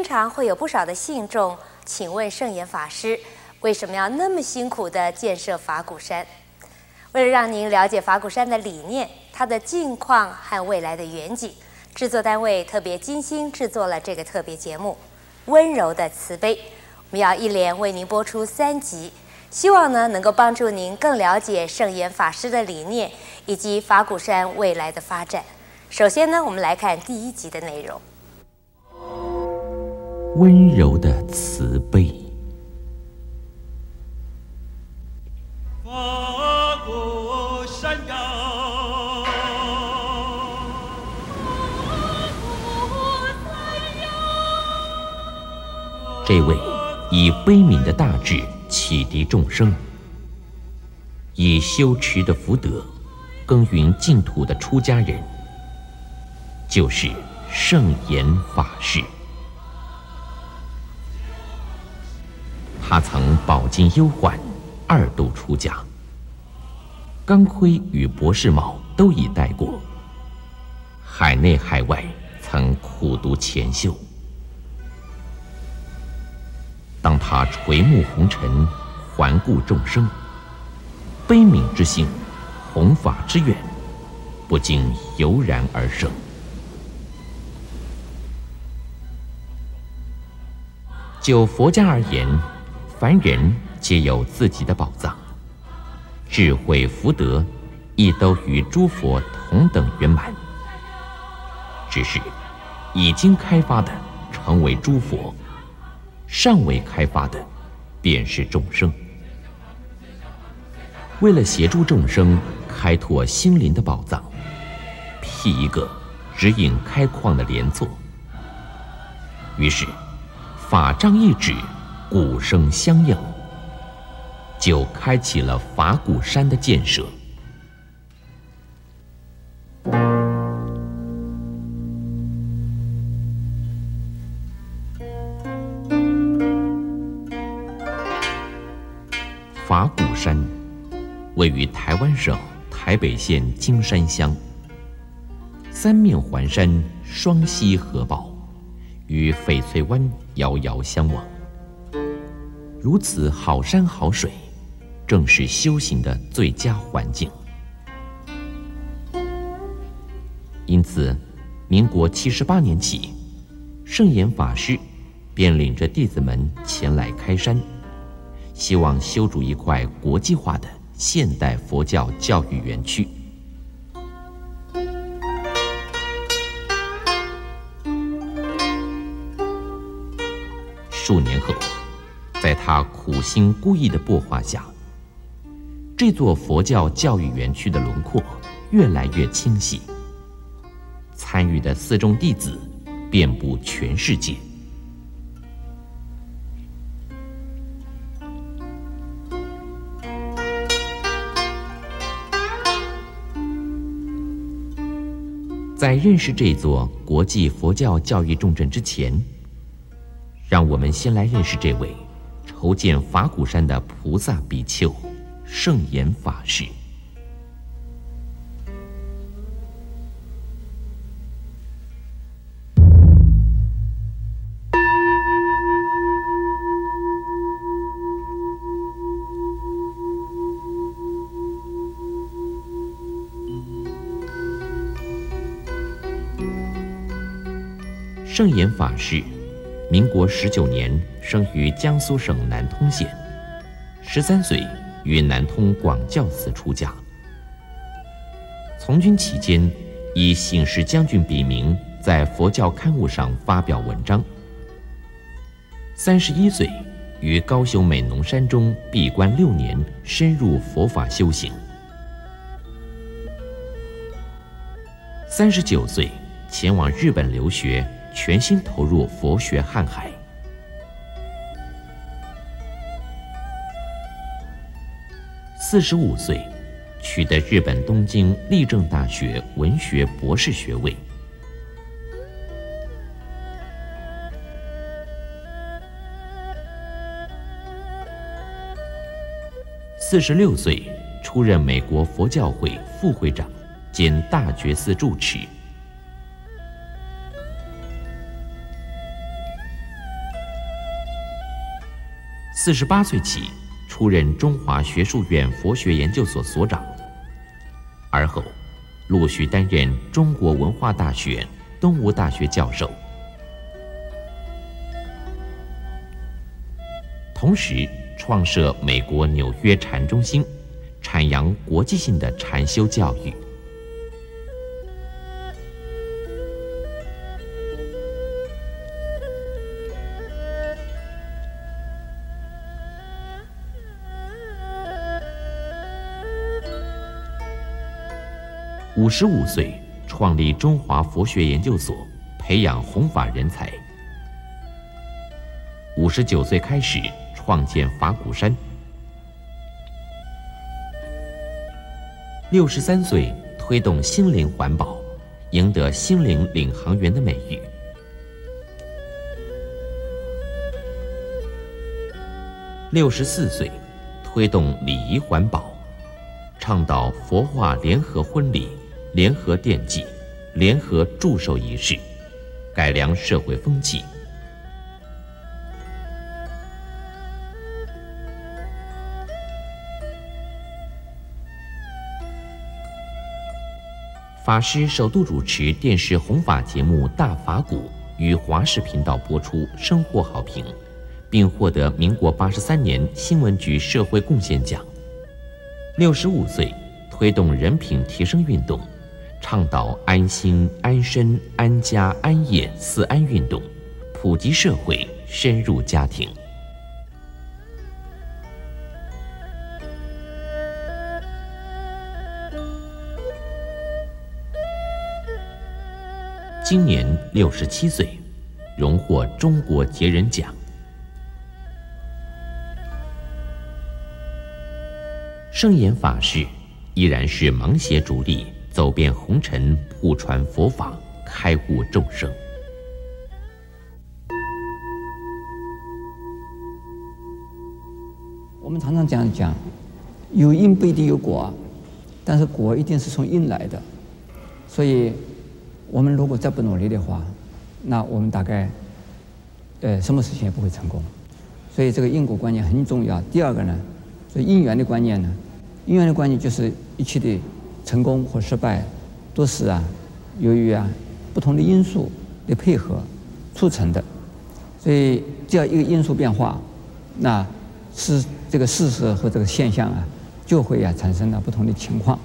经常会有不少的信众请问圣严法师，为什么要那么辛苦地建设法鼓山？为了让您了解法鼓山的理念、它的近况和未来的远景，制作单位特别精心制作了这个特别节目《温柔的慈悲》，我们要一连为您播出三集，希望呢能够帮助您更了解圣严法师的理念以及法鼓山未来的发展。首先呢，我们来看第一集的内容。温柔的慈悲。这位以悲悯的大志启迪众生，以修持的福德耕耘净土的出家人，就是圣严法师。他曾饱经忧患，二度出家。钢盔与博士帽都已戴过，海内海外曾苦读前修。当他垂目红尘，环顾众生，悲悯之心，弘法之愿，不禁油然而生。就佛家而言，凡人皆有自己的宝藏，智慧福德亦都与诸佛同等圆满。只是已经开发的成为诸佛，尚未开发的便是众生。为了协助众生开拓心灵的宝藏，辟一个指引开矿的莲座，于是法杖一指。鼓声相应，就开启了法鼓山的建设。法鼓山位于台湾省台北县金山乡，三面环山，双溪合抱，与翡翠湾遥遥相望。如此好山好水，正是修行的最佳环境。因此，民国七十八年起，圣严法师便领着弟子们前来开山，希望修筑一块国际化的现代佛教教育园区。数年后。在他苦心孤诣的擘画下，这座佛教教育园区的轮廓越来越清晰。参与的四众弟子遍布全世界。在认识这座国际佛教教育重镇之前，让我们先来认识这位。筹建法鼓山的菩萨比丘，圣严法师。圣严法师，民国十九年。生于江苏省南通县，十三岁于南通广教寺出家。从军期间，以醒时将军笔名在佛教刊物上发表文章。三十一岁于高雄美浓山中闭关六年，深入佛法修行。三十九岁前往日本留学，全心投入佛学瀚海。四十五岁，取得日本东京立正大学文学博士学位。四十六岁，出任美国佛教会副会长兼大觉寺住持。四十八岁起出任中华学术院佛学研究所所长，而后陆续担任中国文化大学、东吴大学教授，同时创设美国纽约禅中心，阐扬国际性的禅修教育。五十五岁创立中华佛学研究所，培养弘法人才。五十九岁开始创建法鼓山。六十三岁推动心灵环保，赢得心灵领航员的美誉。六十四岁推动礼仪环保，倡导佛化联合婚礼。联合奠祭，联合祝寿仪式，改良社会风气。法师首度主持电视弘法节目《大法鼓》，于华视频道播出，深获好评，并获得民国八十三年新闻局社会贡献奖。六十五岁，推动人品提升运动。倡导安心、安身、安家、安业四安运动，普及社会，深入家庭。今年六十七岁，荣获中国杰人奖。圣严法师依然是芒鞋主力。走遍红尘，普传佛法，开悟众生。我们常常这样讲，有因不一定有果，但是果一定是从因来的。所以，我们如果再不努力的话，那我们大概，呃，什么事情也不会成功。所以，这个因果观念很重要。第二个呢，所以因缘的观念呢，因缘的观念就是一切的。成功或失败，都是啊，由于啊不同的因素的配合促成的。所以只要一个因素变化，那是这个事实和这个现象啊，就会啊产生了不同的情况。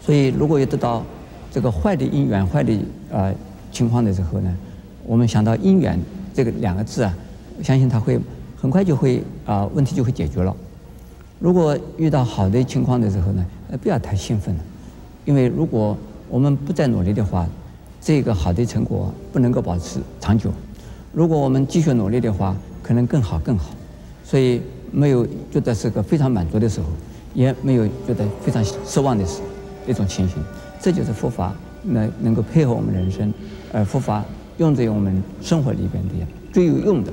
所以如果有得到这个坏的因缘、坏的呃情况的时候呢，我们想到因缘这个两个字啊，相信它会很快就会啊问题就会解决了。如果遇到好的情况的时候呢，呃，不要太兴奋了，因为如果我们不再努力的话，这个好的成果不能够保持长久。如果我们继续努力的话，可能更好更好。所以没有觉得是个非常满足的时候，也没有觉得非常失望的时候，一种情形。这就是佛法能能够配合我们人生，而佛法用在我们生活里边的最有用的。